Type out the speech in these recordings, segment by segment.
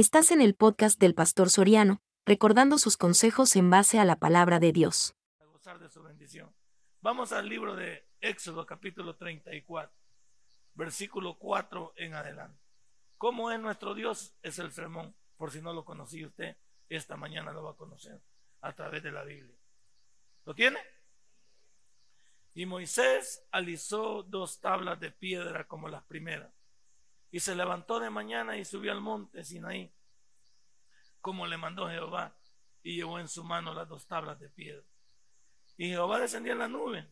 Estás en el podcast del Pastor Soriano, recordando sus consejos en base a la palabra de Dios. Vamos al libro de Éxodo capítulo 34, versículo 4 en adelante. ¿Cómo es nuestro Dios? Es el sermón. Por si no lo conocía usted, esta mañana lo va a conocer a través de la Biblia. ¿Lo tiene? Y Moisés alisó dos tablas de piedra como las primeras. Y se levantó de mañana y subió al monte Sinaí, como le mandó Jehová, y llevó en su mano las dos tablas de piedra. Y Jehová descendió en la nube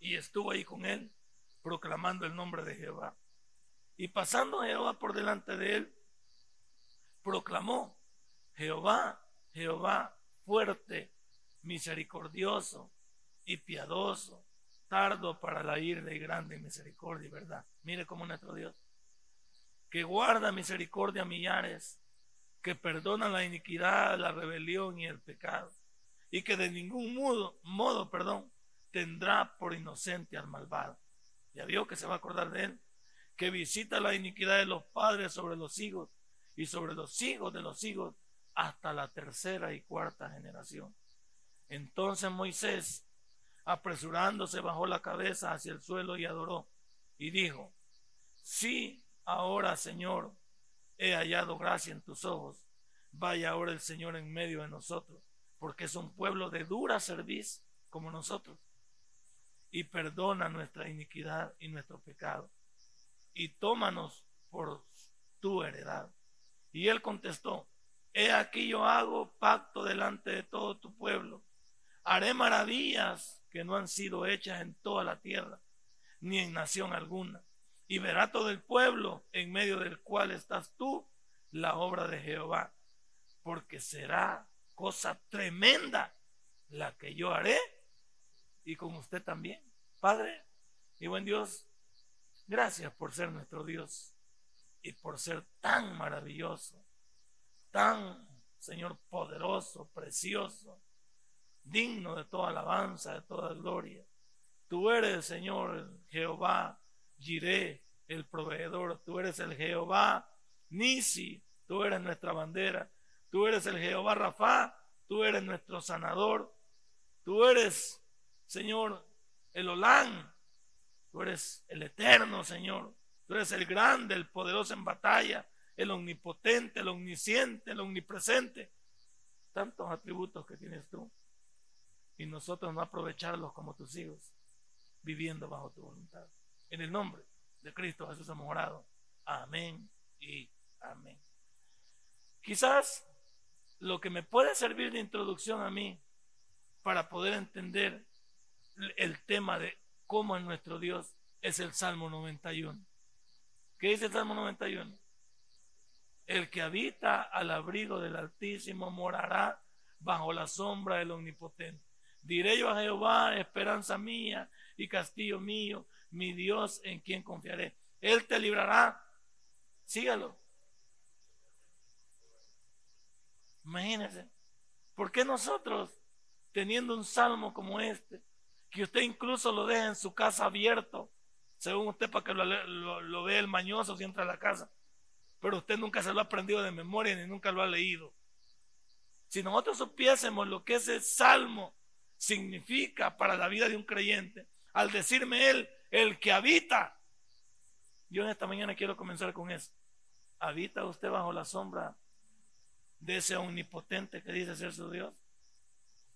y estuvo ahí con él, proclamando el nombre de Jehová. Y pasando Jehová por delante de él, proclamó, Jehová, Jehová, fuerte, misericordioso, y piadoso, tardo para la ira y grande misericordia verdad. Mire cómo nuestro Dios, que guarda misericordia a millares, que perdona la iniquidad, la rebelión y el pecado, y que de ningún modo, modo perdón, tendrá por inocente al malvado. Ya vio que se va a acordar de él, que visita la iniquidad de los padres sobre los hijos y sobre los hijos de los hijos hasta la tercera y cuarta generación. Entonces Moisés apresurándose bajó la cabeza hacia el suelo y adoró y dijo, sí, ahora Señor, he hallado gracia en tus ojos, vaya ahora el Señor en medio de nosotros, porque es un pueblo de dura cerviz como nosotros, y perdona nuestra iniquidad y nuestro pecado, y tómanos por tu heredad. Y él contestó, he aquí yo hago pacto delante de todo tu pueblo, haré maravillas que no han sido hechas en toda la tierra, ni en nación alguna. Y verá todo el pueblo en medio del cual estás tú la obra de Jehová, porque será cosa tremenda la que yo haré y con usted también. Padre y buen Dios, gracias por ser nuestro Dios y por ser tan maravilloso, tan, Señor, poderoso, precioso, digno de toda alabanza, de toda gloria. Tú eres, Señor, Jehová, Jiré, el proveedor. Tú eres el Jehová, Nisi. Tú eres nuestra bandera. Tú eres el Jehová Rafa. Tú eres nuestro sanador. Tú eres, Señor, el Olán. Tú eres el eterno, Señor. Tú eres el grande, el poderoso en batalla, el omnipotente, el omnisciente, el omnipresente. Tantos atributos que tienes tú y nosotros no aprovecharlos como tus hijos, viviendo bajo tu voluntad. En el nombre de Cristo Jesús hemos orado. Amén y amén. Quizás lo que me puede servir de introducción a mí para poder entender el tema de cómo es nuestro Dios es el Salmo 91. ¿Qué dice el Salmo 91? El que habita al abrigo del Altísimo morará bajo la sombra del Omnipotente. Diré yo a Jehová, esperanza mía y castillo mío, mi Dios en quien confiaré. Él te librará. Sígalo. Imagínense. ¿Por qué nosotros, teniendo un salmo como este, que usted incluso lo deja en su casa abierto, según usted para que lo, lo vea el mañoso si entra a la casa, pero usted nunca se lo ha aprendido de memoria ni nunca lo ha leído? Si nosotros supiésemos lo que es el salmo significa para la vida de un creyente. Al decirme él, el que habita. Yo en esta mañana quiero comenzar con eso. ¿Habita usted bajo la sombra de ese omnipotente que dice ser su Dios?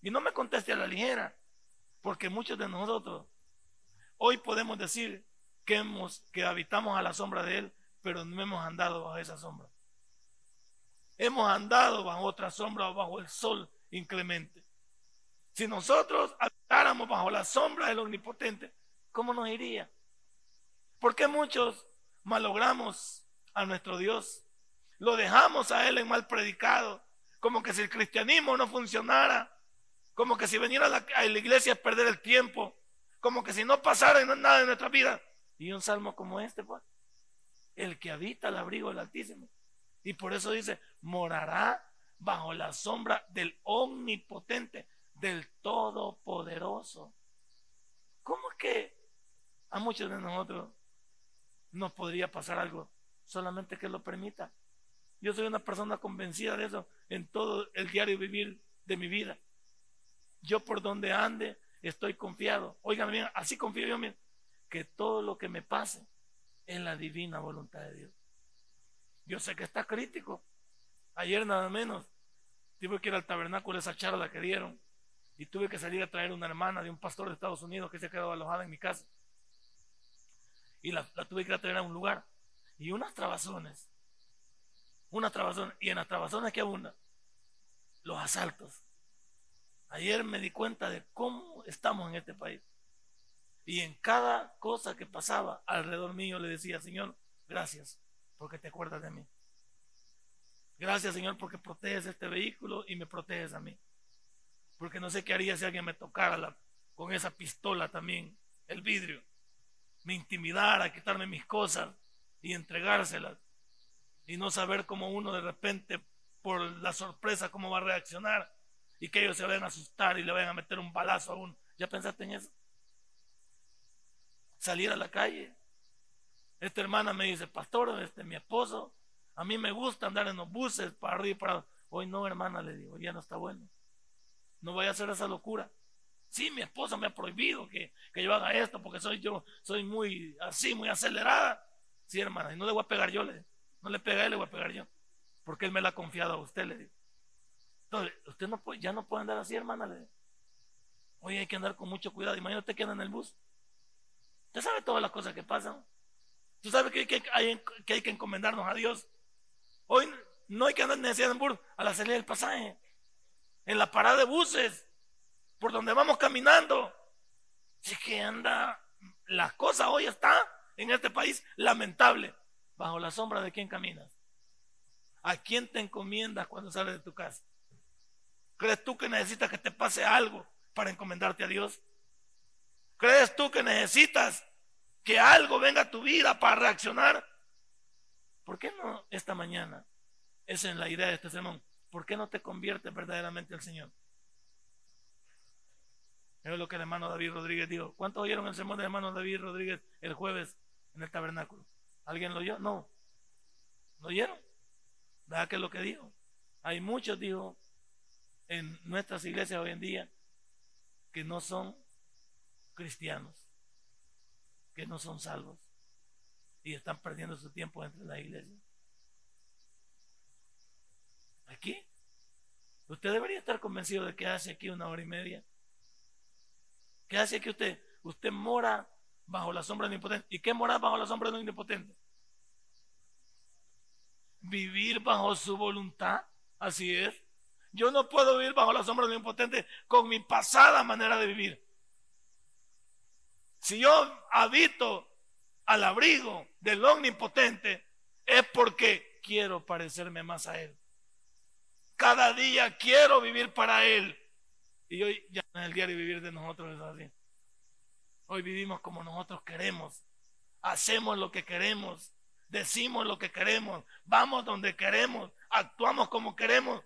Y no me conteste a la ligera, porque muchos de nosotros hoy podemos decir que, hemos, que habitamos a la sombra de Él, pero no hemos andado bajo esa sombra. Hemos andado bajo otra sombra o bajo el sol inclemente. Si nosotros habitáramos bajo la sombra del Omnipotente, ¿cómo nos iría? ¿Por qué muchos malogramos a nuestro Dios? Lo dejamos a Él en mal predicado, como que si el cristianismo no funcionara, como que si venir a la, iglesia es perder el tiempo, como que si no pasara nada en nuestra vida. Y un salmo como este, pues, el que habita el abrigo del Altísimo. Y por eso dice, morará bajo la sombra del Omnipotente del Todopoderoso. ¿Cómo es que a muchos de nosotros nos podría pasar algo solamente que lo permita? Yo soy una persona convencida de eso en todo el diario vivir de mi vida. Yo por donde ande estoy confiado. Oigan bien, así confío yo, mismo que todo lo que me pase es la divina voluntad de Dios. Yo sé que está crítico. Ayer nada menos tuve que ir al tabernáculo esa charla que dieron y tuve que salir a traer una hermana de un pastor de Estados Unidos que se ha quedado alojada en mi casa. Y la, tuve que traer a un lugar. Y unas trabazones. Unas trabazones. Y en las trabazones que abundan. Los asaltos. Ayer me di cuenta de cómo estamos en este país. Y en cada cosa que pasaba alrededor mío le decía, Señor, gracias porque te acuerdas de mí. Gracias, Señor, porque proteges este vehículo y me proteges a mí. Porque no sé qué haría si alguien me tocara con esa pistola también, el vidrio. Me intimidara, quitarme mis cosas y entregárselas. Y no saber cómo uno de repente, por la sorpresa, cómo va a reaccionar y que ellos se vayan a asustar y le vayan a meter un balazo a uno. ¿Ya pensaste en eso? Salir a la calle. Esta hermana me dice, pastor, este mi esposo, a mí me gusta andar en los buses para arriba y para. Hoy no, hermana, le digo, ya no está bueno. No vaya a hacer esa locura. Sí, mi esposa me ha prohibido que, que yo haga esto porque soy yo, soy muy así, muy acelerada. Sí, hermana, y no le voy a pegar yo, le No le pega él, le voy a pegar yo. Porque él me la ha confiado a usted, le digo. Entonces, usted no puede, ya no puede andar así, hermana. Le Hoy hay que andar con mucho cuidado. Imagínate que anda en el bus. Usted sabe todas las cosas que pasan. Tú sabes que, hay, que hay que encomendarnos a Dios. Hoy no hay que andar en bus a la salida del pasaje. En la parada de buses. Por donde vamos caminando. Si que anda. Las cosas hoy están en este país lamentable. Bajo la sombra de quién caminas. ¿A quién te encomiendas cuando sales de tu casa? ¿Crees tú que necesitas que te pase algo para encomendarte a Dios? ¿Crees tú que necesitas que algo venga a tu vida para reaccionar? ¿Por qué no esta mañana? Esa es la idea de este sermón. ¿Por qué no te conviertes verdaderamente al Señor? Es lo que el hermano David Rodríguez dijo. ¿Cuántos oyeron el sermón del hermano David Rodríguez el jueves en el tabernáculo? ¿Alguien lo oyó? No. ¿Lo oyeron? ¿Verdad que es lo que dijo? Hay muchos, dijo, en nuestras iglesias hoy en día que no son cristianos, que no son salvos y están perdiendo su tiempo entre la iglesia. Aquí, usted debería estar convencido de que hace aquí una hora y media. ¿Qué hace aquí usted? Usted mora bajo la sombra del impotente. ¿Y qué mora bajo la sombra del impotente? Vivir bajo su voluntad. Así es. Yo no puedo vivir bajo la sombra del impotente con mi pasada manera de vivir. Si yo habito al abrigo del omnipotente, es porque quiero parecerme más a Él. Cada día quiero vivir para Él. Y hoy ya en el diario vivir de nosotros es así. Hoy vivimos como nosotros queremos. Hacemos lo que queremos. Decimos lo que queremos. Vamos donde queremos. Actuamos como queremos.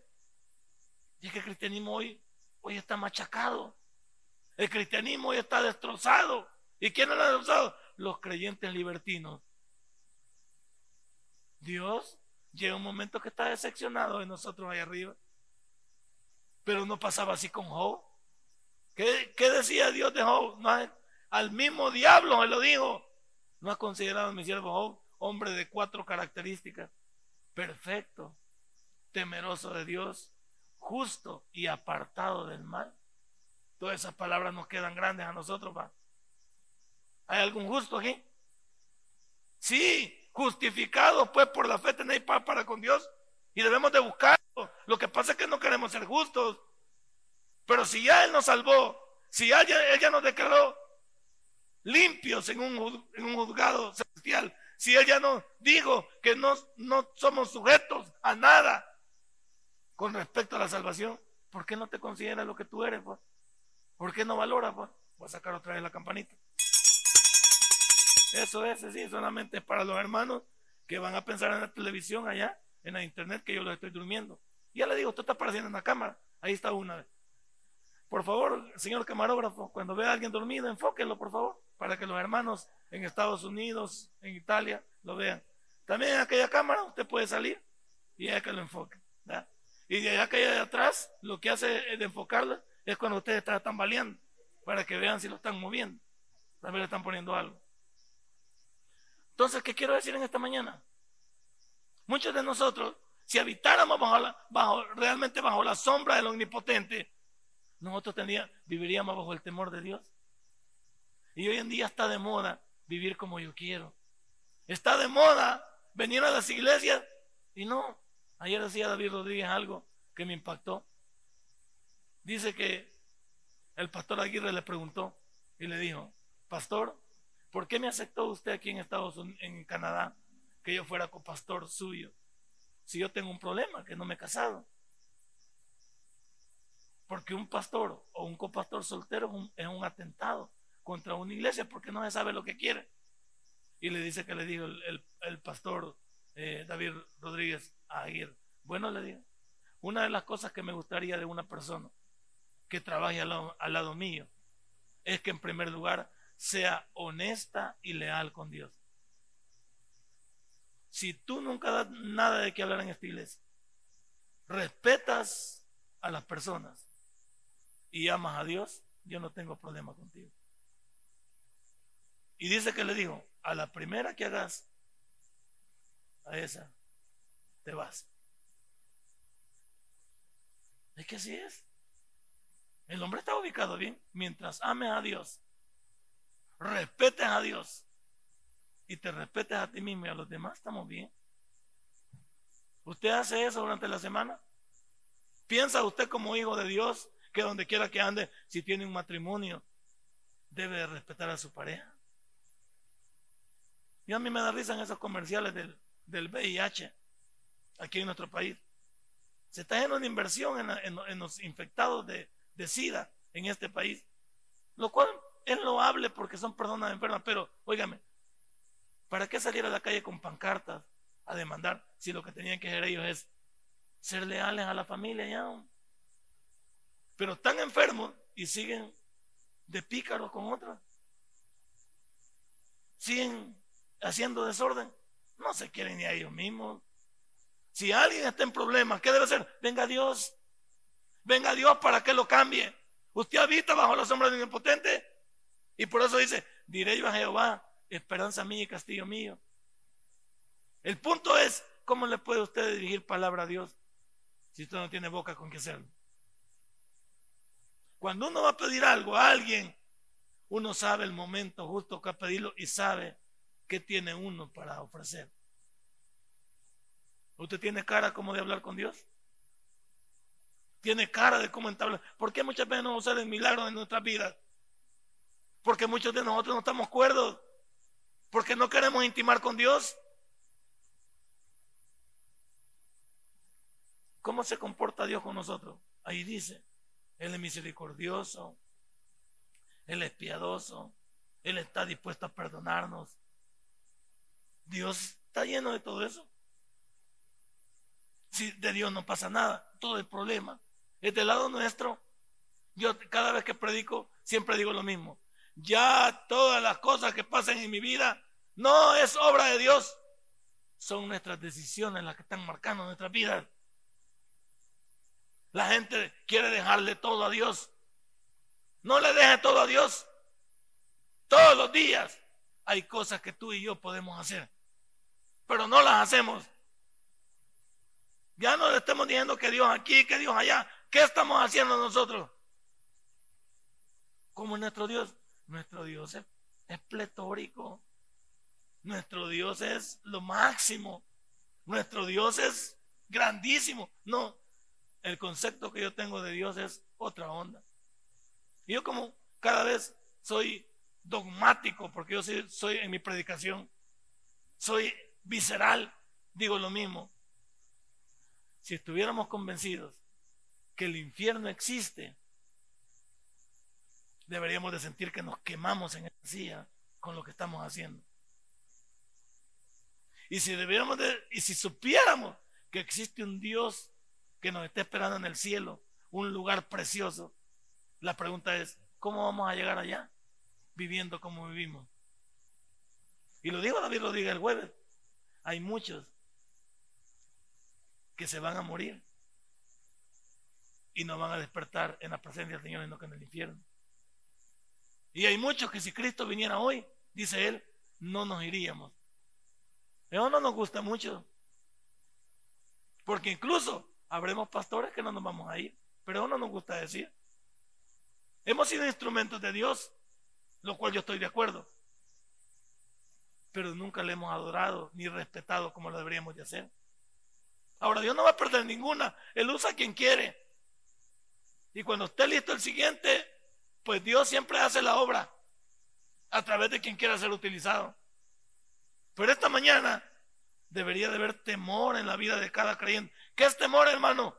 Y es que el cristianismo hoy, hoy está machacado. El cristianismo hoy está destrozado. ¿Y quién lo ha destrozado? Los creyentes libertinos. Dios llega un momento que está decepcionado de nosotros ahí arriba. Pero no pasaba así con Job. ¿Qué, decía Dios de Job? al mismo diablo me lo dijo. No ha considerado a mi siervo Job hombre de cuatro características. Perfecto, temeroso de Dios, justo y apartado del mal. Todas esas palabras nos quedan grandes a nosotros, ¿va? ¿Hay algún justo aquí? Sí, justificado pues por la fe tenéis paz para con Dios y debemos de buscarlo. Lo que pasa es que no queremos ser justos. Pero si ya Él nos salvó, si ya, nos declaró limpios en un, en un juzgado celestial, si Él ya nos dijo que no, no somos sujetos a nada, con respecto a la salvación, ¿por qué no te consideras lo que tú eres? Pues? ¿Por qué no valoras? Pues? Voy a sacar otra vez la campanita. Eso es, sí, solamente para los hermanos que van a pensar en la televisión allá, en la internet, que yo los estoy durmiendo. Ya le digo, usted está apareciendo en la cámara. Ahí está una vez. Por favor, señor camarógrafo, cuando vea a alguien dormido, enfóquelo, por favor, para que los hermanos en Estados Unidos, en Italia, lo vean. También en aquella cámara usted puede salir y ella que lo enfoque. Y de allá que hay de atrás, lo que hace de enfocarlo es cuando ustedes están tambaleando, para que vean si lo están moviendo. También le están poniendo algo. Entonces, ¿qué quiero decir en esta mañana? Muchos de nosotros, si habitáramos bajo, realmente bajo la sombra del omnipotente, nosotros viviríamos bajo el temor de Dios. Y hoy en día está de moda vivir como yo quiero. Está de moda venir a las iglesias y no. Ayer decía David Rodríguez algo que me impactó. Dice que el pastor Aguirre le preguntó y le dijo, pastor, ¿por qué me aceptó usted aquí en Estados Unidos, en Canadá, que yo fuera copastor suyo? Si yo tengo un problema, que no me he casado. Porque un pastor o un copastor soltero es un, atentado contra una iglesia porque no se sabe lo que quiere. Y le dice que le dijo el, pastor eh, David Rodríguez Aguirre. Bueno, le digo, una de las cosas que me gustaría de una persona que trabaje al lado, al lado mío es que en primer lugar sea honesta y leal con Dios. Si tú nunca das nada de qué hablar en esta iglesia, respetas a las personas y amas a Dios, yo no tengo problema contigo. Y dice que le dijo, a la primera que hagas, a esa, te vas. Es que así es. El hombre está ubicado bien. Mientras ames a Dios, respetes a Dios y te respetes a ti mismo y a los demás, estamos bien. ¿Usted hace eso durante la semana? ¿Piensa usted como hijo de Dios que donde quiera que ande, si tiene un matrimonio, debe respetar a su pareja? Y a mí me da risa en esos comerciales del, del VIH aquí en nuestro país. Se está haciendo una inversión en, los infectados de, de SIDA en este país, lo cual es loable porque son personas enfermas, pero óigame, ¿para qué salir a la calle con pancartas a demandar si lo que tenían que hacer ellos es ser leales a la familia? Pero están enfermos y siguen de pícaros con otras. Siguen haciendo desorden. No se quieren ni a ellos mismos. Si alguien está en problemas, ¿qué debe hacer? Venga Dios. Venga Dios para que lo cambie. Usted habita bajo la sombra del impotente. Y por eso dice, diré yo a Jehová, esperanza mía y castillo mío. El punto es, ¿cómo le puede usted dirigir palabra a Dios si usted no tiene boca con que hacerlo? Cuando uno va a pedir algo a alguien, uno sabe el momento justo que pedirlo y sabe qué tiene uno para ofrecer. ¿Usted tiene cara como de hablar con Dios? tiene cara de cómo entablar. ¿Por qué muchas veces no suceden milagros en nuestras vidas? Porque muchos de nosotros no estamos cuerdos. Porque no queremos intimar con Dios. ¿Cómo se comporta Dios con nosotros? Ahí dice, Él es misericordioso, Él es piadoso, Él está dispuesto a perdonarnos. Dios está lleno de todo eso. Si de Dios no pasa nada, todo el problema es del lado nuestro. Yo cada vez que predico siempre digo lo mismo. Ya todas las cosas que pasan en mi vida no es obra de Dios. Son nuestras decisiones las que están marcando nuestras vidas. La gente quiere dejarle todo a Dios. No le deje todo a Dios. Todos los días hay cosas que tú y yo podemos hacer. Pero no las hacemos. Ya no le estemos diciendo que Dios aquí, que Dios allá. ¿Qué estamos haciendo nosotros? Como nuestro Dios. Nuestro Dios es, pletórico. Nuestro Dios es lo máximo. Nuestro Dios es grandísimo. No, el concepto que yo tengo de Dios es otra onda. Yo como cada vez soy dogmático, porque yo soy, en mi predicación, soy visceral, digo lo mismo. Si estuviéramos convencidos que el infierno existe, deberíamos de sentir que nos quemamos en esa silla con lo que estamos haciendo. Y si debiéramos de, y si supiéramos que existe un Dios que nos está esperando en el cielo, un lugar precioso, la pregunta es, ¿cómo vamos a llegar allá? Viviendo como vivimos. Y lo dijo David lo diga el jueves. Hay muchos que se van a morir y no van a despertar en la presencia del Señor, sino que en el infierno. Y hay muchos que si Cristo viniera hoy, dice él, no nos iríamos. Eso no nos gusta mucho. Porque incluso habremos pastores que no nos vamos a ir. Pero eso no nos gusta decir. Hemos sido instrumentos de Dios, lo cual yo estoy de acuerdo. Pero nunca le hemos adorado ni respetado como lo deberíamos de hacer. Ahora Dios no va a perder ninguna. Él usa a quien quiere. Y cuando esté listo el siguiente, pues Dios siempre hace la obra a través de quien quiera ser utilizado. Pero esta mañana debería de haber temor en la vida de cada creyente. ¿Qué es temor, hermano?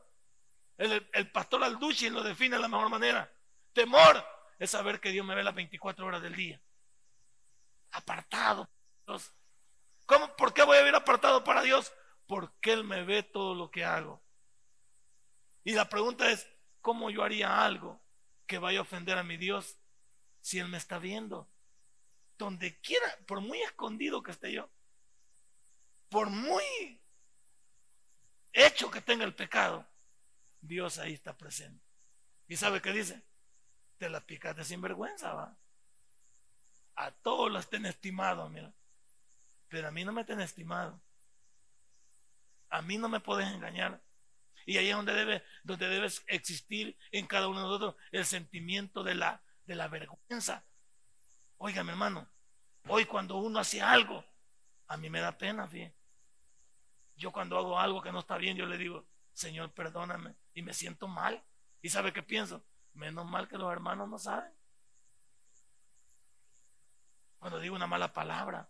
El, el pastor Alducci lo define de la mejor manera. Temor es saber que Dios me ve las 24 horas del día. Apartado. ¿Cómo, ¿Por qué voy a vivir apartado para Dios? Porque Él me ve todo lo que hago. Y la pregunta es, ¿cómo yo haría algo que vaya a ofender a mi Dios si Él me está viendo? Donde quiera, por muy escondido que esté yo, por muy hecho que tenga el pecado, Dios ahí está presente. ¿Y sabe qué dice? Te la picaste sin vergüenza, va. A todos los ten estimado, mira. Pero a mí no me ten estimado. A mí no me puedes engañar. Y ahí es donde debe, donde debe existir en cada uno de nosotros el sentimiento de la, de la vergüenza. Oiga, hermano, hoy cuando uno hace algo, a mí me da pena, fíjate. Yo cuando hago algo que no está bien, yo le digo, Señor, perdóname. Y me siento mal. ¿Y sabe qué pienso? Menos mal que los hermanos no saben. Cuando digo una mala palabra,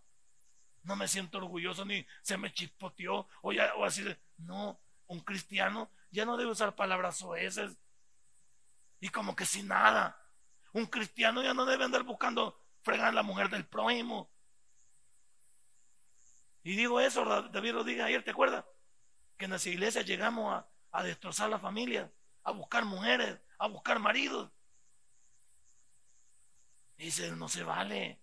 no me siento orgulloso ni se me chispoteó o, ya, así. De, no, un cristiano ya no debe usar palabras soeces y como que sin nada. Un cristiano ya no debe andar buscando fregar la mujer del prójimo. Y digo eso, David lo diga ayer, ¿te acuerdas? Que en las iglesias llegamos a, a destrozar la familia, a buscar mujeres, a buscar maridos. Y dice, no se vale,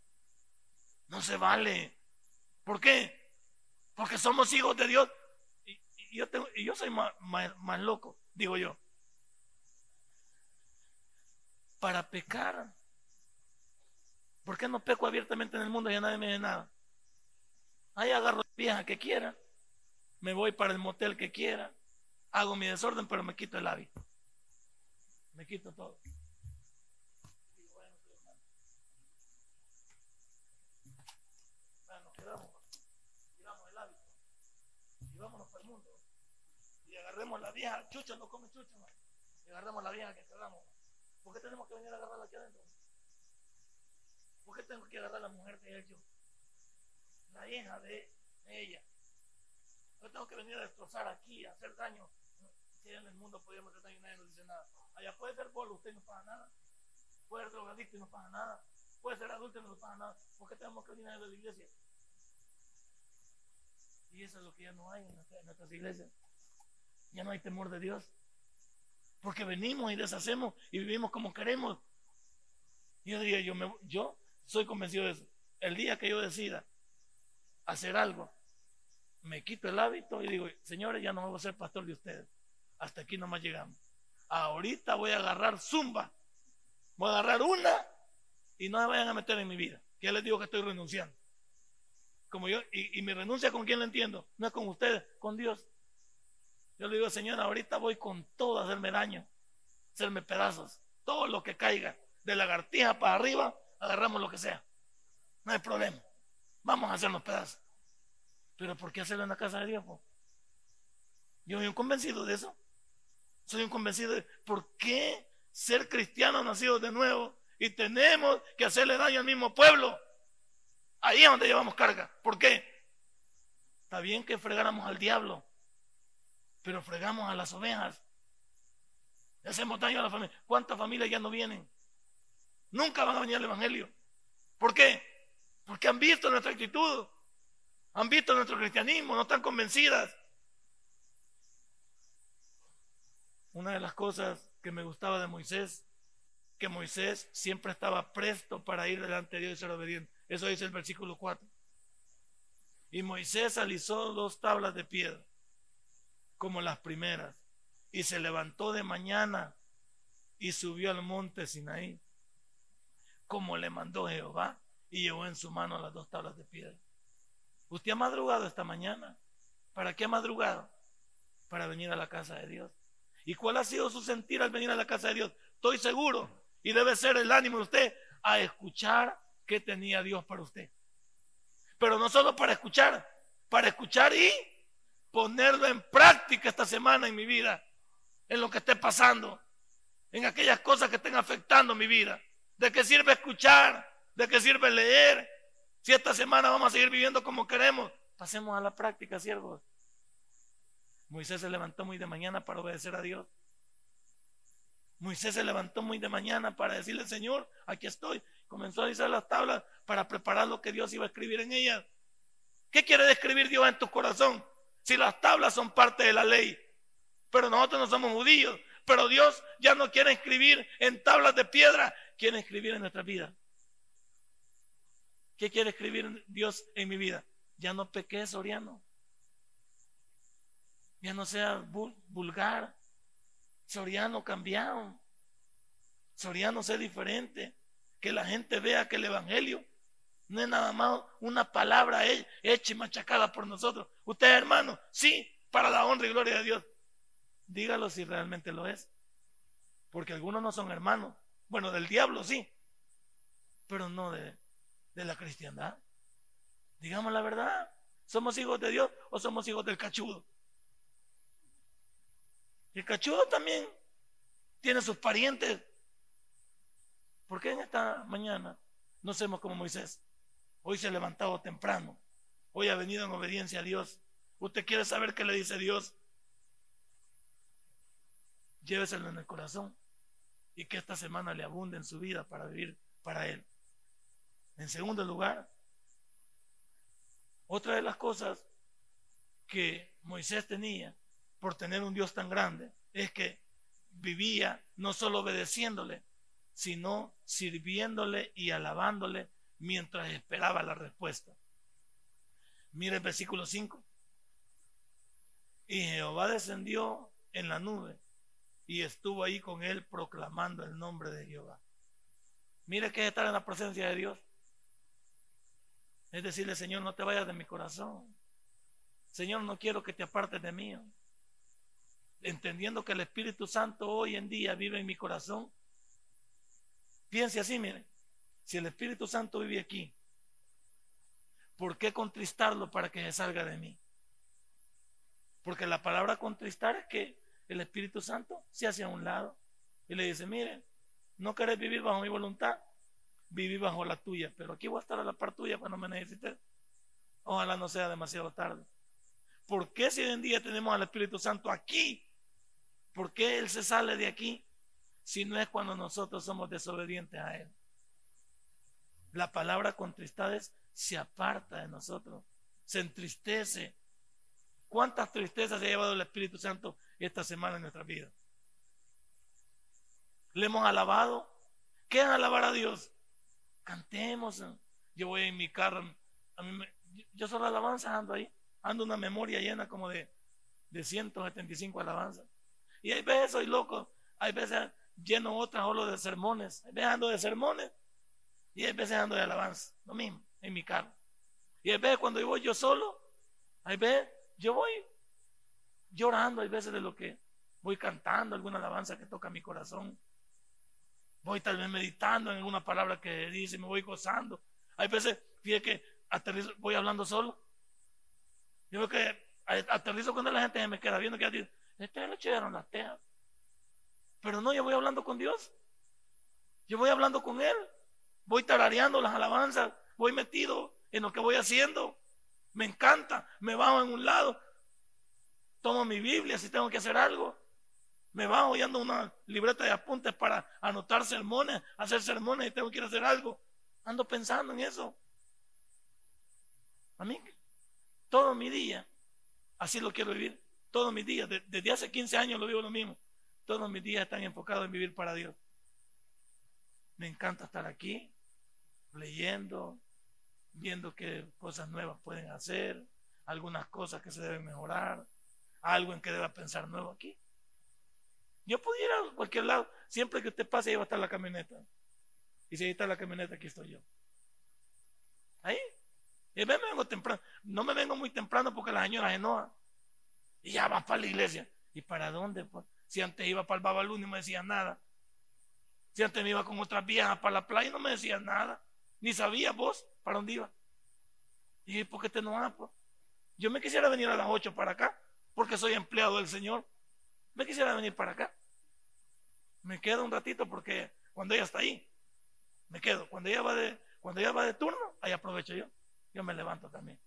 no se vale. ¿Por qué? Porque somos hijos de Dios y yo, tengo, y yo soy más, más, loco, digo yo. Para pecar. ¿Por qué no peco abiertamente en el mundo y ya nadie me ve nada? Ahí agarro la vieja que quiera, me voy para el motel que quiera, hago mi desorden, pero me quito el hábito. Me quito todo. Agarremos la vieja, chucho no come chucho, y agarremos la vieja que quedamos. ¿Por qué tenemos que venir a agarrarla aquí adentro? ¿Por qué tengo que agarrar a la mujer de ellos? La hija de ella. Yo tengo que venir a destrozar aquí, a hacer daño. Si en el mundo podíamos hacer daño y nadie nos dice nada. Allá puede ser bolo, usted no paga nada. Puede ser drogadicto y no paga nada. Puede ser adulto y no paga nada. ¿Por qué tenemos que venir a la iglesia? Y eso es lo que ya no hay en nuestras iglesias ya no hay temor de Dios. Porque venimos y deshacemos y vivimos como queremos. Yo diría, yo, me, yo soy convencido de eso. El día que yo decida hacer algo, me quito el hábito y digo, señores, ya no voy a ser pastor de ustedes. Hasta aquí nomás llegamos. Ahorita voy a agarrar zumba. Voy a agarrar una y no me vayan a meter en mi vida. Ya les digo que estoy renunciando. Como yo, y, y mi renuncia con quién la entiendo, no es con ustedes, con Dios. Yo le digo, Señor, ahorita voy con todo a hacerme daño, hacerme pedazos, todo lo que caiga, de lagartija para arriba, agarramos lo que sea. No hay problema. Vamos a hacernos pedazos. Pero ¿por qué hacerlo en la casa de Dios? Yo soy un convencido de eso. Soy un convencido de por qué ser cristianos nacidos de nuevo y tenemos que hacerle daño al mismo pueblo. Ahí es donde llevamos carga. ¿Por qué? Está bien que fregáramos al diablo, pero fregamos a las ovejas. hacemos daño a la familia. ¿Cuántas familias ya no vienen? Nunca van a venir al Evangelio. ¿Por qué? Porque han visto nuestra actitud, han visto nuestro cristianismo, no están convencidas. Una de las cosas que me gustaba de Moisés, que Moisés siempre estaba presto para ir delante de Dios y ser obediente. Eso dice el versículo 4. Y Moisés alisó dos tablas de piedra como las primeras. Y se levantó de mañana y subió al monte Sinaí, como le mandó Jehová, y llevó en su mano las dos tablas de piedra. Usted ha madrugado esta mañana. ¿Para qué ha madrugado? Para venir a la casa de Dios. ¿Y cuál ha sido su sentir al venir a la casa de Dios? Estoy seguro, y debe ser el ánimo de usted, a escuchar qué tenía Dios para usted. Pero no solo para escuchar, para escuchar y ponerlo en práctica esta semana en mi vida, en lo que esté pasando, en aquellas cosas que estén afectando mi vida. ¿De qué sirve escuchar? ¿De qué sirve leer? Si esta semana vamos a seguir viviendo como queremos, pasemos a la práctica, siervos. Moisés se levantó muy de mañana para obedecer a Dios. Moisés se levantó muy de mañana para decirle, Señor, aquí estoy. Comenzó a izar las tablas para preparar lo que Dios iba a escribir en ellas. ¿Qué quiere describir Dios en tu corazón? Si las tablas son parte de la ley, pero nosotros no somos judíos, pero Dios ya no quiere escribir en tablas de piedra, quiere escribir en nuestra vida. ¿Qué quiere escribir Dios en mi vida? Ya no pequé, Soriano. Ya no sea vulgar. Soriano cambiado. Soriano sea diferente. Que la gente vea que el Evangelio no es nada más una palabra hecha y machacada por nosotros. Usted, hermano, sí, para la honra y gloria de Dios. Dígalo si realmente lo es. Porque algunos no son hermanos. Bueno, del diablo sí, pero no de, de la cristiandad. Digamos la verdad. ¿Somos hijos de Dios o somos hijos del cachudo? El cachudo también tiene sus parientes. ¿Por qué en esta mañana no hacemos como Moisés? Hoy se ha levantado temprano. Hoy ha venido en obediencia a Dios. ¿Usted quiere saber qué le dice Dios? Lléveselo en el corazón y que esta semana le abunde en su vida para vivir para Él. En segundo lugar, otra de las cosas que Moisés tenía por tener un Dios tan grande es que vivía no solo obedeciéndole, sino sirviéndole y alabándole mientras esperaba la respuesta. Mire el versículo 5. Y Jehová descendió en la nube y estuvo ahí con él proclamando el nombre de Jehová. Mire que es estar en la presencia de Dios. Es decirle, Señor, no te vayas de mi corazón. Señor, no quiero que te apartes de mí. Entendiendo que el Espíritu Santo hoy en día vive en mi corazón. Piense así, mire. Si el Espíritu Santo vive aquí, ¿por qué contristarlo para que se salga de mí? Porque la palabra contristar es que el Espíritu Santo se hace a un lado y le dice, miren, no querés vivir bajo mi voluntad, viví bajo la tuya, pero aquí voy a estar a la par tuya cuando me necesites. Ojalá no sea demasiado tarde. ¿Por qué si hoy en día tenemos al Espíritu Santo aquí? ¿Por qué Él se sale de aquí si no es cuando nosotros somos desobedientes a Él? La palabra contristades se aparta de nosotros, se entristece. ¿Cuántas tristezas ha llevado el Espíritu Santo esta semana en nuestra vida? Le hemos alabado. ¿Qué es alabar a Dios? Cantemos. Yo voy en mi carro. A mí yo solo alabanza ando ahí. Ando una memoria llena como de, de 175 alabanzas. Y hay veces soy loco. Hay veces lleno otras solo de sermones. Hay veces ando de sermones. Y hay veces ando de alabanza. Lo mismo, en mi carro. Y hay veces cuando voy yo solo. Hay veces yo voy llorando. Hay veces de lo que voy cantando, alguna alabanza que toca mi corazón. Voy tal vez meditando en alguna palabra que dice, me voy gozando. Hay veces, fíjate que aterrizo, voy hablando solo. Yo veo que aterrizo cuando la gente me queda viendo que dice, este le echaron las tejas. Pero no, yo voy hablando con Dios. Yo voy hablando con Él. Voy tarareando las alabanzas. Voy metido en lo que voy haciendo. Me encanta. Me bajo en un lado. Tomo mi Biblia si tengo que hacer algo me va oyendo una libreta de apuntes para anotar sermones, hacer sermones y tengo que hacer algo. Ando pensando en eso. A mí, todo mi día, así lo quiero vivir. Todos mis días, desde hace 15 años lo vivo lo mismo. Todos mis días están enfocados en vivir para Dios. Me encanta estar aquí, leyendo, viendo qué cosas nuevas pueden hacer, algunas cosas que se deben mejorar, algo en que deba pensar nuevo aquí. Yo pudiera ir a cualquier lado, siempre que usted pase ahí va a estar la camioneta. Y si ahí está la camioneta, aquí estoy yo. Ahí. Y me vengo temprano. No me vengo muy temprano porque la señora se enoja. Y ya va para la iglesia. ¿Y para dónde? Pues? Si antes iba para el Babalú y no me decía nada. Si antes me iba con otras viejas para la playa y no me decía nada. Ni sabía vos para dónde iba. Y ¿por qué te enojas? Pues? Yo me quisiera venir a las 8 para acá, porque soy empleado del Señor. Me quisiera venir para acá. Me quedo un ratito porque cuando ella está ahí, me quedo. Cuando ella va de, cuando ella va de turno, ahí aprovecho yo. Yo me levanto también.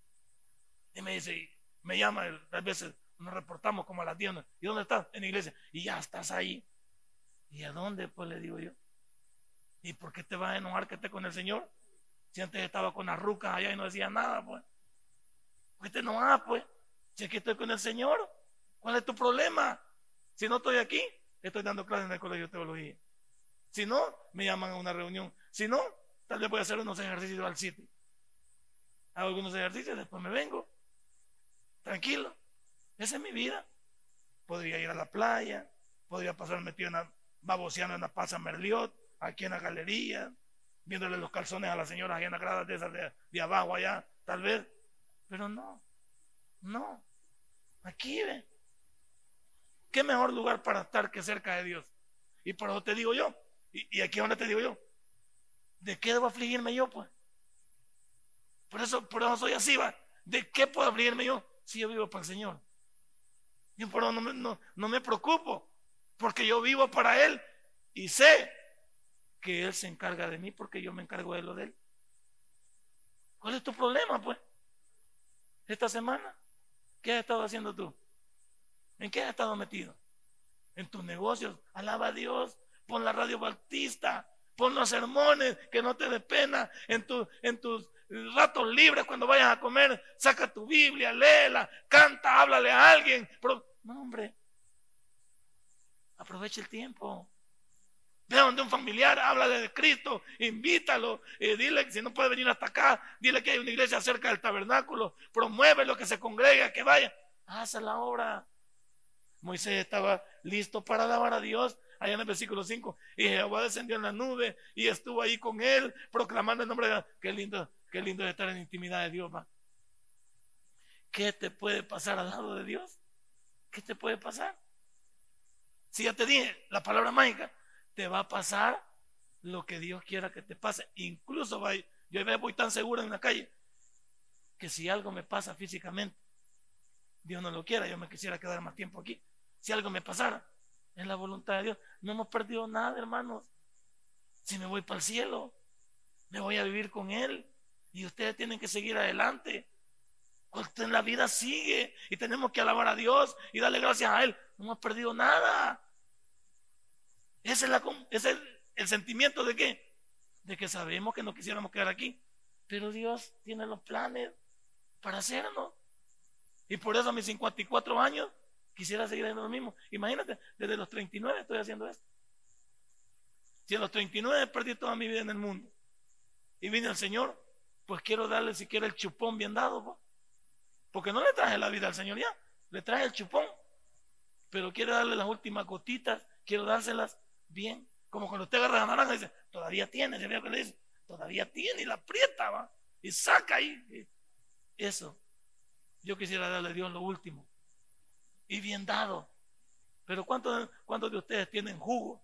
Y me dice, me llama, a veces nos reportamos como a las 10. ¿Y dónde estás? En la iglesia. Y ya estás ahí. ¿Y a dónde? Pues le digo yo. ¿Y por qué te vas a enojar que esté con el Señor? Si antes estaba con las rucas allá y no decía nada, pues. ¿Por qué te enojas, pues? Si aquí estoy con el Señor, ¿cuál es tu problema? Si no estoy aquí, estoy dando clases en el colegio de teología. Si no, me llaman a una reunión. Si no, tal vez voy a hacer unos ejercicios al sitio. Hago algunos ejercicios, después me vengo. Tranquilo. Esa es mi vida. Podría ir a la playa, podría pasar metido en la, baboseando en la Pasa Merliot, aquí en la galería, viéndole los calzones a la señora allá en la grada de esas de, abajo allá, tal vez. Pero no, no. Aquí ve. ¿Qué mejor lugar para estar que cerca de Dios? Y por eso te digo yo, y, aquí donde te digo yo, ¿de qué debo afligirme yo, pues? Por eso, por eso soy así, va. ¿De qué puedo afligirme yo si yo vivo para el Señor? Yo por eso no me, no me preocupo, porque yo vivo para Él y sé que Él se encarga de mí porque yo me encargo de lo de Él. ¿Cuál es tu problema, pues? Esta semana, ¿qué has estado haciendo tú? ¿En qué has estado metido? En tus negocios. Alaba a Dios. Pon la radio bautista. Pon los sermones, que no te dé pena. En, en tus ratos libres, cuando vayas a comer, saca tu Biblia, léela, canta, háblale a alguien. no, hombre. Aprovecha el tiempo. Ve donde un familiar, háblale de Cristo, invítalo, y dile que si no puede venir hasta acá, dile que hay una iglesia cerca del tabernáculo, promueve lo que se congrega, que vaya, haz la obra. Moisés estaba listo para alabar a Dios. Allá en el versículo 5. Y Jehová descendió en la nube y estuvo ahí con él, proclamando el nombre de Dios. Qué lindo, qué lindo estar en intimidad de Dios, ¿Qué te puede pasar al lado de Dios? ¿Qué te puede pasar? Si ya te dije la palabra mágica, te va a pasar lo que Dios quiera que te pase. Incluso yo voy tan seguro en la calle que si algo me pasa físicamente, Dios no lo quiera, yo me quisiera quedar más tiempo aquí si algo me pasara, en la voluntad de Dios. No hemos perdido nada, hermanos. Si me voy para el cielo, me voy a vivir con Él. Y ustedes tienen que seguir adelante. La vida sigue y tenemos que alabar a Dios y darle gracias a Él. No hemos perdido nada. Ese es, el sentimiento de qué? De que sabemos que no quisiéramos quedar aquí. Pero Dios tiene los planes para hacernos. Y por eso a mis 54 años quisiera seguir haciendo lo mismo. Imagínate, desde los 39 estoy haciendo esto. Si a los 39 perdí toda mi vida en el mundo y vine al Señor, pues quiero darle siquiera el chupón bien dado. Porque no le traje la vida al Señor ya, le traje el chupón. Pero quiero darle las últimas gotitas, quiero dárselas bien. Como cuando usted agarra la naranja y dice, todavía tiene, ¿se que le dice? Todavía tiene y la aprieta, ¿va? Y saca ahí. Eso. Yo quisiera darle a Dios lo último y bien dado. Pero ¿cuántos, ¿cuántos de ustedes tienen jugo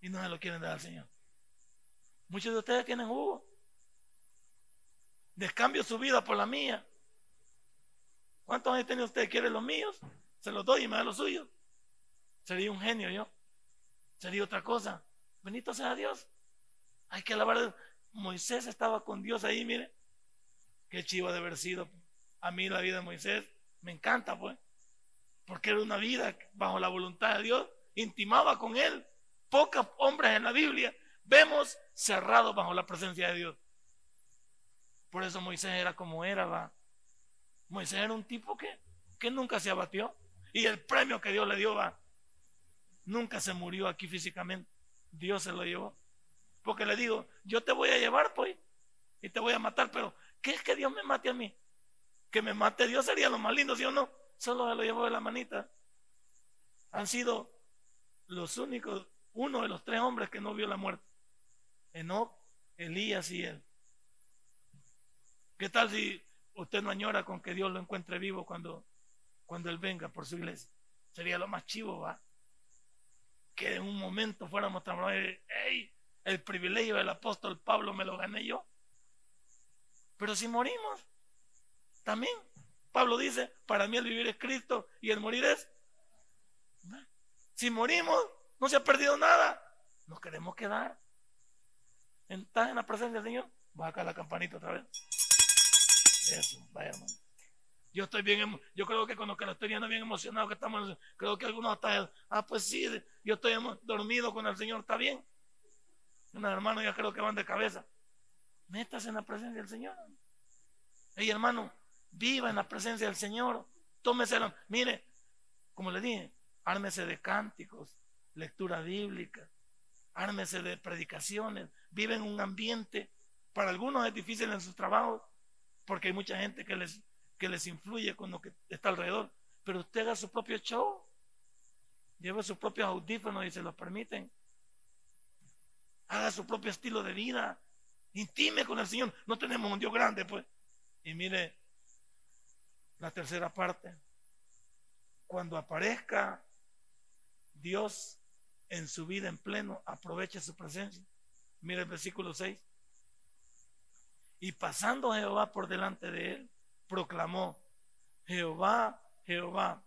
y no se lo quieren dar al Señor? Muchos de ustedes tienen jugo. Descambio su vida por la mía. ¿Cuántos años tiene usted? ¿Quiere los míos? Se los doy y me da los suyos. Sería un genio yo. Sería otra cosa. Bendito sea Dios. Hay que alabar. Moisés estaba con Dios ahí, mire. Qué chivo de haber sido. A mí la vida de Moisés me encanta, pues. Porque era una vida bajo la voluntad de Dios. Intimaba con Él. Pocos hombres en la Biblia vemos cerrados bajo la presencia de Dios. Por eso Moisés era como era, va. Moisés era un tipo que, que nunca se abatió. Y el premio que Dios le dio, va. Nunca se murió aquí físicamente. Dios se lo llevó. Porque le digo, yo te voy a llevar, pues. Y te voy a matar, pero ¿qué es que Dios me mate a mí? Que me mate Dios sería lo más lindo, ¿sí o no? solo se lo llevó de la manita. Han sido los únicos, uno de los tres hombres que no vio la muerte. Enoch, Elías y él. ¿Qué tal si usted no añora con que Dios lo encuentre vivo cuando, cuando Él venga por su iglesia? Sería lo más chivo, ¿va? Que en un momento fuéramos tan hey, el privilegio del apóstol Pablo me lo gané yo. Pero si morimos, también. Pablo dice, para mí el vivir es Cristo y el morir es... Si morimos, no se ha perdido nada. Nos queremos quedar. ¿Estás en la presencia del Señor? Acá la campanita otra vez. Eso, vaya hermano. Yo estoy bien, yo creo que con lo que lo estoy viendo bien emocionado que estamos, creo que algunos hasta, ah, pues sí, yo estoy dormido con el Señor, está bien. Unos hermanos ya creo que van de cabeza. Métase en la presencia del Señor. Hey, hermano, viva en la presencia del Señor. Tómeselo. Mire, como le dije, ármese de cánticos, lectura bíblica, ármese de predicaciones. Vive en un ambiente, para algunos es difícil en sus trabajos, porque hay mucha gente que les, que les influye con lo que está alrededor. Pero usted haga su propio show. Lleve sus propios audífonos y se los permiten. Haga su propio estilo de vida. Intime con el Señor. No tenemos un Dios grande, pues. Y mire la tercera parte. Cuando aparezca Dios en su vida en pleno, aproveche su presencia. Mire el versículo 6. Y pasando Jehová por delante de él, proclamó, Jehová, Jehová,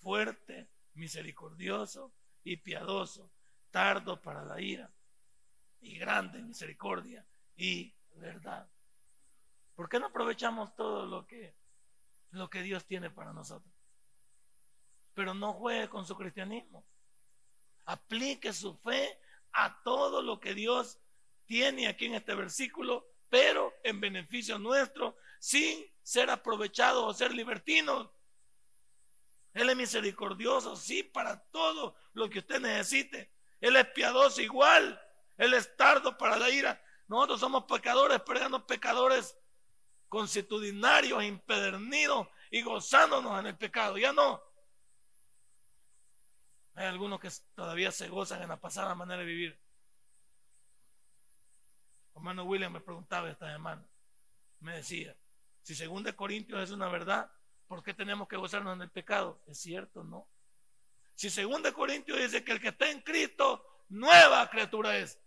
fuerte, misericordioso y piadoso, tardo para la ira y grande misericordia y verdad. ¿Por qué no aprovechamos todo lo que, lo que Dios tiene para nosotros? Pero no juegue con su cristianismo. Aplique su fe a todo lo que Dios tiene aquí en este versículo pero en beneficio nuestro, sin ser aprovechado o ser libertino. Él es misericordioso, sí, para todo lo que usted necesite. Él es piadoso igual. Él es tardo para la ira. Nosotros somos pecadores, pero pecadores constitucionarios, impedernidos y gozándonos en el pecado. Ya no. Hay algunos que todavía se gozan en la pasada manera de vivir. Hermano William me preguntaba esta semana, me decía, si según de Corintios es una verdad, ¿por qué tenemos que gozarnos en el pecado? Es cierto, ¿no? Si según de Corintios dice que el que está en Cristo, nueva criatura es.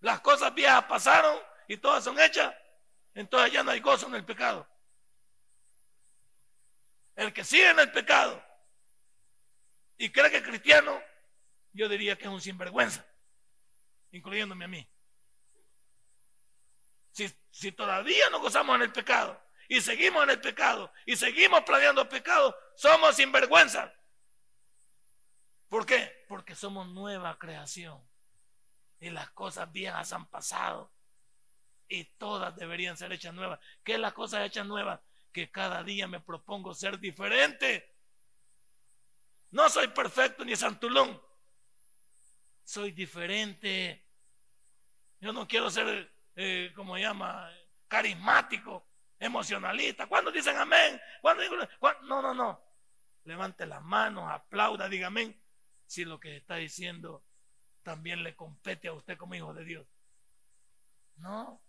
Las cosas viejas pasaron y todas son hechas, entonces ya no hay gozo en el pecado. El que sigue en el pecado y cree que es cristiano, yo diría que es un sinvergüenza, incluyéndome a mí. Si, todavía no gozamos en el pecado y seguimos en el pecado y seguimos planeando el pecado, somos sinvergüenza. ¿Por qué? Porque somos nueva creación y las cosas viejas han pasado y todas deberían ser hechas nuevas. ¿Qué es las cosas hechas nuevas? Que cada día me propongo ser diferente. No soy perfecto ni santulón. Soy diferente. Yo no quiero ser eh, como llama, carismático, emocionalista. ¿Cuándo dicen amén? ¿Cuándo, No, no, no. Levante las manos, aplauda, diga amén. Si lo que está diciendo también le compete a usted como hijo de Dios. No,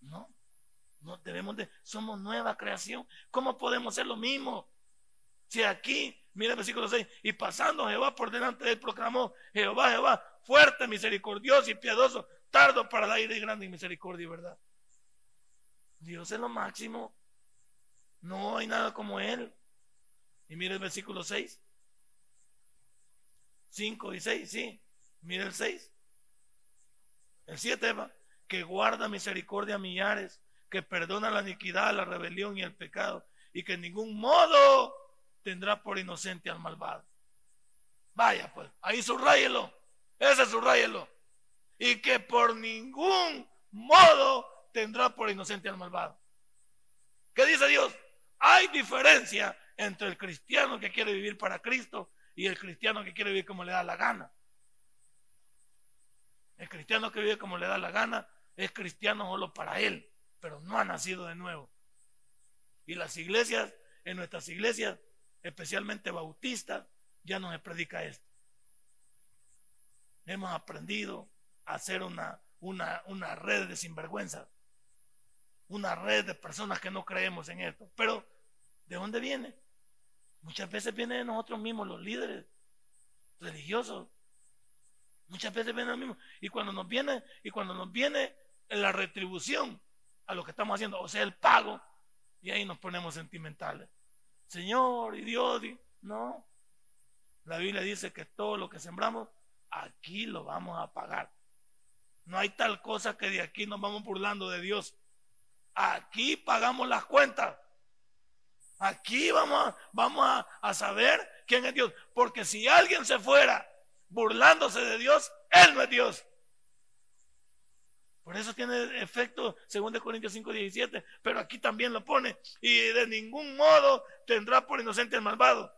no, no debemos de, somos nueva creación. ¿Cómo podemos ser lo mismo? Si aquí, mira el versículo 6, y pasando Jehová por delante de él proclamó, Jehová, Jehová, fuerte, misericordioso y piadoso, tardo para la ira y grande misericordia y verdad. Dios es lo máximo. No hay nada como Él. Y mire el versículo 6. 5 y 6, sí. Mire el 6. El 7 va. Que guarda misericordia a millares, que perdona la iniquidad, la rebelión y el pecado, y que en ningún modo tendrá por inocente al malvado. Vaya, pues, ahí subrayelo. Ese subrayelo y que por ningún modo tendrá por inocente al malvado. ¿Qué dice Dios? Hay diferencia entre el cristiano que quiere vivir para Cristo y el cristiano que quiere vivir como le da la gana. El cristiano que vive como le da la gana es cristiano solo para él, pero no ha nacido de nuevo. Y las iglesias en nuestras iglesias, especialmente bautistas, ya no se predica esto. Hemos aprendido hacer una, una, una red de sinvergüenza, una red de personas que no creemos en esto. Pero, ¿de dónde viene? Muchas veces viene de nosotros mismos, los líderes religiosos. Muchas veces viene de mismo. Y cuando nos viene, y cuando nos viene la retribución a lo que estamos haciendo, o sea, el pago, y ahí nos ponemos sentimentales. Señor y Dios, no. La Biblia dice que todo lo que sembramos, aquí lo vamos a pagar. Hay tal cosa que de aquí nos vamos burlando de Dios. Aquí pagamos las cuentas. Aquí vamos, a, vamos a, saber quién es Dios. Porque si alguien se fuera burlándose de Dios, Él no es Dios. Por eso tiene efecto, según de Corintios 5, 17. Pero aquí también lo pone. Y de ningún modo tendrá por inocente el malvado,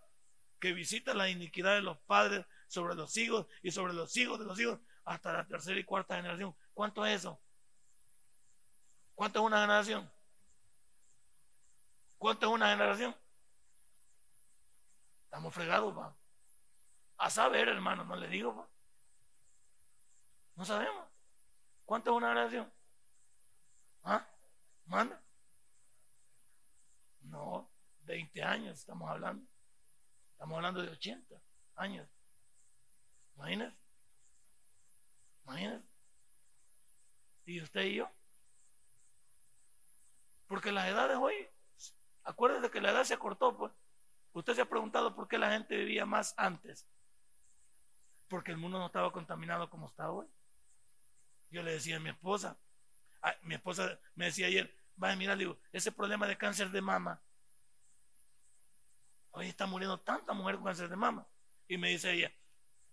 que visita la iniquidad de los padres sobre los hijos y sobre los hijos de los hijos hasta la tercera y cuarta generación. ¿Cuánto es eso? ¿Cuánto es una generación? ¿Cuánto es una generación? Estamos fregados, va. A saber, hermano, no le digo. No sabemos. ¿Cuánto es una generación? ¿Ah? ¿Manda? No, 20 años estamos hablando. Estamos hablando de 80 años. Imagínense. Imagínense. ¿Y usted y yo? Porque las edades hoy Acuérdese que la edad se acortó, pues. Usted se ha preguntado por qué la gente vivía más antes. Porque el mundo no estaba contaminado como está hoy. Yo le decía a mi esposa, mi esposa me decía ayer, vaya, mira, digo, ese problema de cáncer de mama, hoy está muriendo tanta mujer con cáncer de mama. Y me dice ella,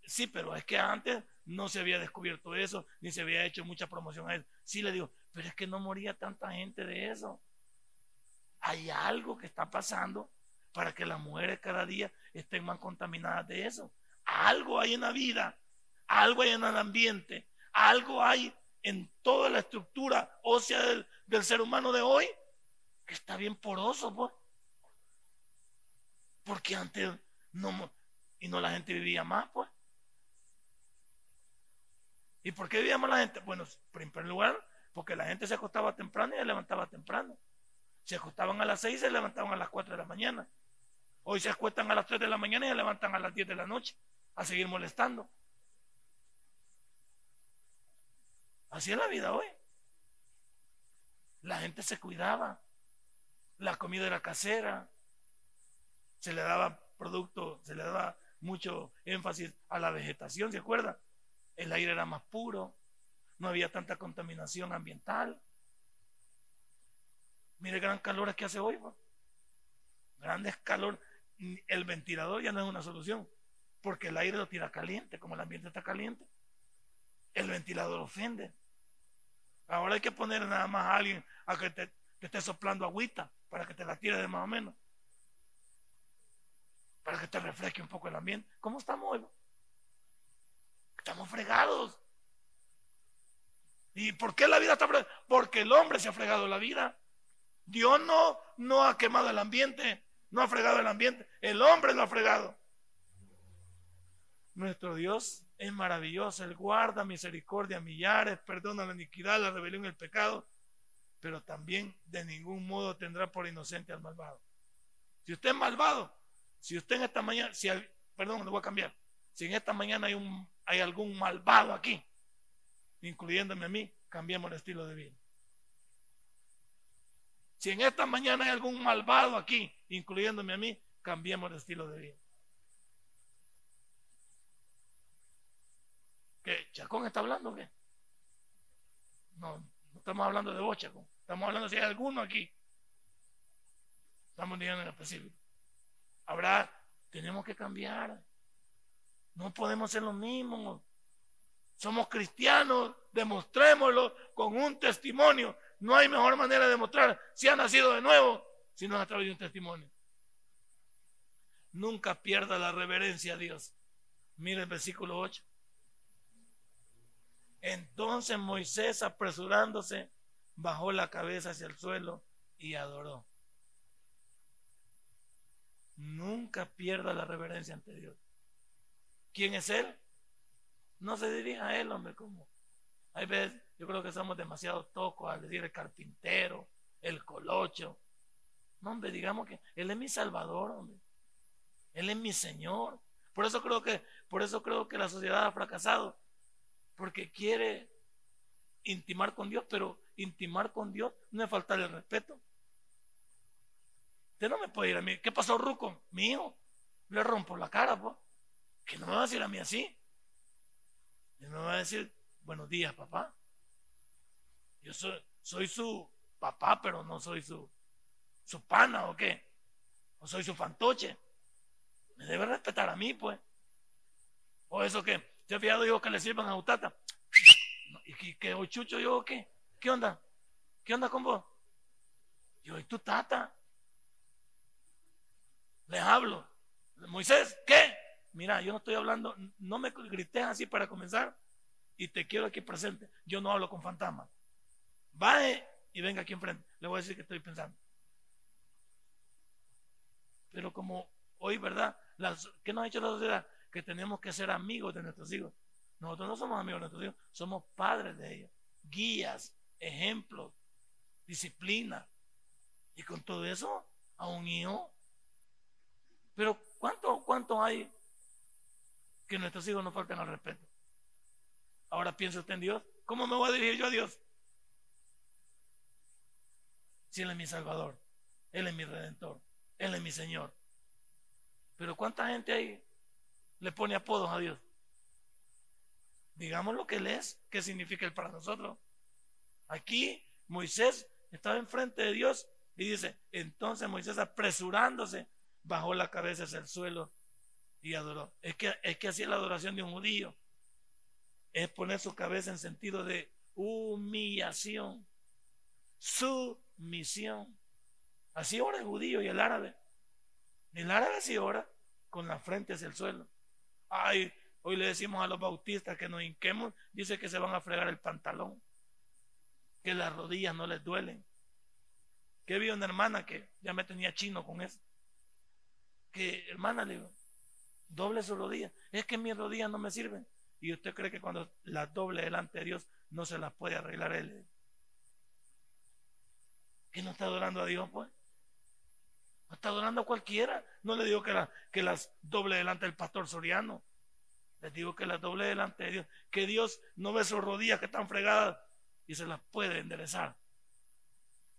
sí, pero es que antes no se había descubierto eso, ni se había hecho mucha promoción a eso. Sí, le digo, pero es que no moría tanta gente de eso hay algo que está pasando para que las mujeres cada día estén más contaminadas de eso. Algo hay en la vida, algo hay en el ambiente, algo hay en toda la estructura ósea del, ser humano de hoy que está bien poroso, pues. Porque antes no, y no la gente vivía más, pues. ¿Y por qué vivía más la gente? Bueno, en primer lugar, porque la gente se acostaba temprano y se levantaba temprano. Se acostaban a las 6 y se levantaban a las 4 de la mañana. Hoy se acuestan a las 3 de la mañana y se levantan a las 10 de la noche a seguir molestando. Así es la vida hoy. La gente se cuidaba. La comida era casera. Se le daba producto, se le daba mucho énfasis a la vegetación, ¿se acuerda? El aire era más puro. No había tanta contaminación ambiental. Mire gran calor que hace hoy. Grande calor. El ventilador ya no es una solución. Porque el aire lo tira caliente. Como el ambiente está caliente. El ventilador ofende. Ahora hay que poner nada más a alguien a que te, esté soplando agüita. Para que te la tire de más o menos. Para que te refresque un poco el ambiente. ¿Cómo estamos hoy? Estamos fregados. ¿Y por qué la vida está fregada? Porque el hombre se ha fregado la vida. Dios no, no ha quemado el ambiente, no ha fregado el ambiente, el hombre lo ha fregado. Nuestro Dios es maravilloso, Él guarda misericordia millares, perdona la iniquidad, la rebelión y el pecado, pero también de ningún modo tendrá por inocente al malvado. Si usted es malvado, si usted en esta mañana, si, perdón, lo voy a cambiar, si en esta mañana hay, un, hay algún malvado aquí, incluyéndome a mí, cambiemos el estilo de vida. Si en esta mañana hay algún malvado aquí, incluyéndome a mí, cambiemos de estilo de vida. ¿Qué? ¿Chacón está hablando qué? No, no estamos hablando de vos, Chacón. Estamos hablando si hay alguno aquí. Estamos diciendo en específico. Habrá, tenemos que cambiar. No podemos ser los mismos. Somos cristianos, demostrémoslo con un testimonio no hay mejor manera de demostrar si ha nacido de nuevo si no es a través de un testimonio. Nunca pierda la reverencia a Dios. Mire el versículo 8. Entonces Moisés, apresurándose, bajó la cabeza hacia el suelo y adoró. nunca pierda la reverencia ante Dios. ¿Quién es Él? No se dirija a Él, hombre, como. Hay veces, yo creo que somos demasiado tocos al decir el carpintero, el colocho. No, hombre, digamos que Él es mi Salvador, hombre. Él es mi Señor. Por eso creo que, por eso creo que la sociedad ha fracasado. Porque quiere intimar con Dios, pero intimar con Dios no es faltarle respeto. Usted no me puede ir a mí. ¿Qué pasó, Ruco? Mi hijo. Le rompo la cara, pues. Que no me va a decir a mí así. No me va a decir, buenos días, papá. Yo soy, soy su papá, pero no soy su, su pana o qué. O soy su fantoche. Me debe respetar a mí, pues. O eso que, ¿se ha fijado yo que le sirvan a Utata? ¿Y que, o chucho yo qué? ¿Qué onda? ¿Qué onda con vos? Yo, ¿y tu tata? Les hablo. Moisés, ¿qué? Mira, yo no estoy hablando, no me grites así para comenzar y te quiero aquí presente. Yo no hablo con fantasmas. Vaya y venga aquí enfrente. Le voy a decir que estoy pensando. Pero como hoy, ¿verdad? ¿Qué nos ha hecho la sociedad? Que tenemos que ser amigos de nuestros hijos. Nosotros no somos amigos de nuestros hijos, somos padres de ellos, guías, ejemplos, disciplina. Y con todo eso, a un hijo. Pero ¿cuántos cuánto hay que nuestros hijos no falten al respeto? Ahora piensa usted en Dios. ¿Cómo me voy a dirigir yo a Dios? Si Él es mi Salvador, Él es mi Redentor, Él es mi Señor. Pero ¿cuánta gente ahí le pone apodos a Dios? Digamos lo que Él es, qué significa Él para nosotros. Aquí Moisés estaba enfrente de Dios y dice, entonces Moisés apresurándose bajó la cabeza hacia el suelo y adoró. Es que, es que así es la adoración de un judío. Es poner su cabeza en sentido de humillación, sumisión. Así ora el judío y el árabe. El árabe así ora con la frente hacia el suelo. Ay, hoy le decimos a los bautistas que nos hinquemos, dice que se van a fregar el pantalón, que las rodillas no les duelen. Que vi una hermana que ya me tenía chino con eso. Que hermana le digo, doble su rodilla. Es que mis rodillas no me sirven. Y usted cree que cuando las doble delante de Dios no se las puede arreglar él. ¿Que no está adorando a Dios, pues? está adorando a cualquiera. No le digo que, que las doble delante del pastor Soriano. Les digo que las doble delante de Dios. Que Dios no ve sus rodillas que están fregadas y se las puede enderezar.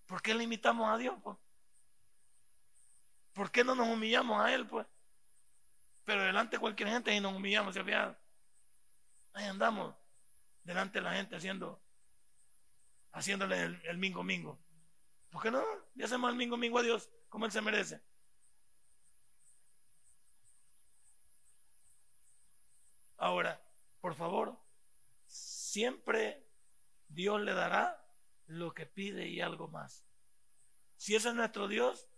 ¿Por qué limitamos a Dios? Pues? ¿Por qué no nos humillamos a Él? Pues. Pero delante de cualquier gente y nos humillamos, ¿se Ahí andamos delante de la gente haciendo, haciéndole el, el mingo mingo. ¿Por qué no? Le hacemos el mingo mingo a Dios como Él se merece. Ahora, por favor, siempre Dios le dará lo que pide y algo más. Si ese es nuestro Dios,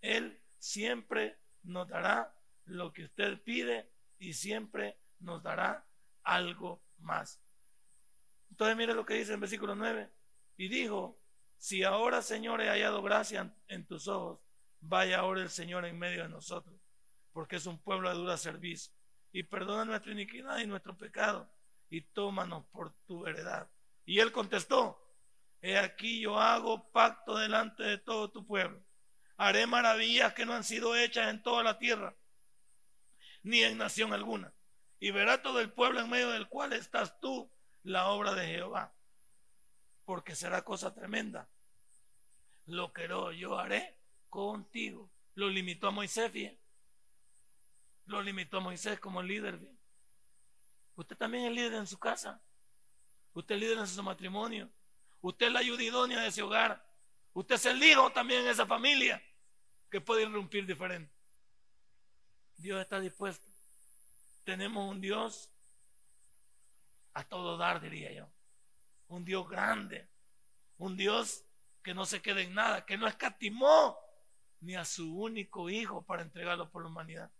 Él siempre nos dará lo que usted pide y siempre nos dará algo más. Entonces mire lo que dice en versículo 9. Y dijo, si ahora Señor he hallado gracia en tus ojos, vaya ahora el Señor en medio de nosotros, porque es un pueblo de dura servicio, y perdona nuestra iniquidad y nuestro pecado, y tómanos por tu heredad. Y él contestó, he aquí yo hago pacto delante de todo tu pueblo, haré maravillas que no han sido hechas en toda la tierra, ni en nación alguna, y verá todo el pueblo en medio del cual estás tú la obra de Jehová, porque será cosa tremenda. Lo que yo haré contigo. Lo limitó a Moisés, bien. Lo limitó a Moisés como líder, Usted también es líder en su casa. Usted es líder en su matrimonio. Usted es la ayuda idónea de ese hogar. Usted es el hijo también en esa familia que puede irrumpir diferente. Dios está dispuesto. Tenemos un Dios a todo dar, diría yo. Un Dios grande. Un Dios que no se quede en nada, que no escatimó ni a su único hijo para entregarlo por la humanidad.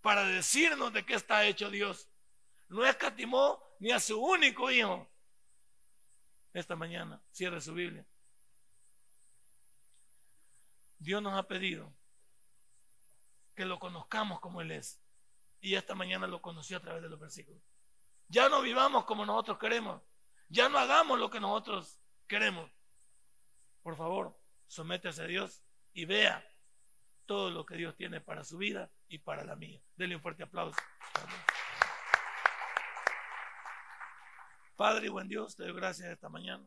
Para decirnos de qué está hecho Dios. No escatimó ni a su único hijo. Esta mañana, cierre su Biblia. Dios nos ha pedido que lo conozcamos como Él es. Y esta mañana lo conoció a través de los versículos. Ya no vivamos como nosotros queremos. Ya no hagamos lo que nosotros queremos. Por favor, sométase a Dios y vea todo lo que Dios tiene para su vida y para la mía. Dele un fuerte aplauso. Padre y buen Dios, te doy gracias esta mañana.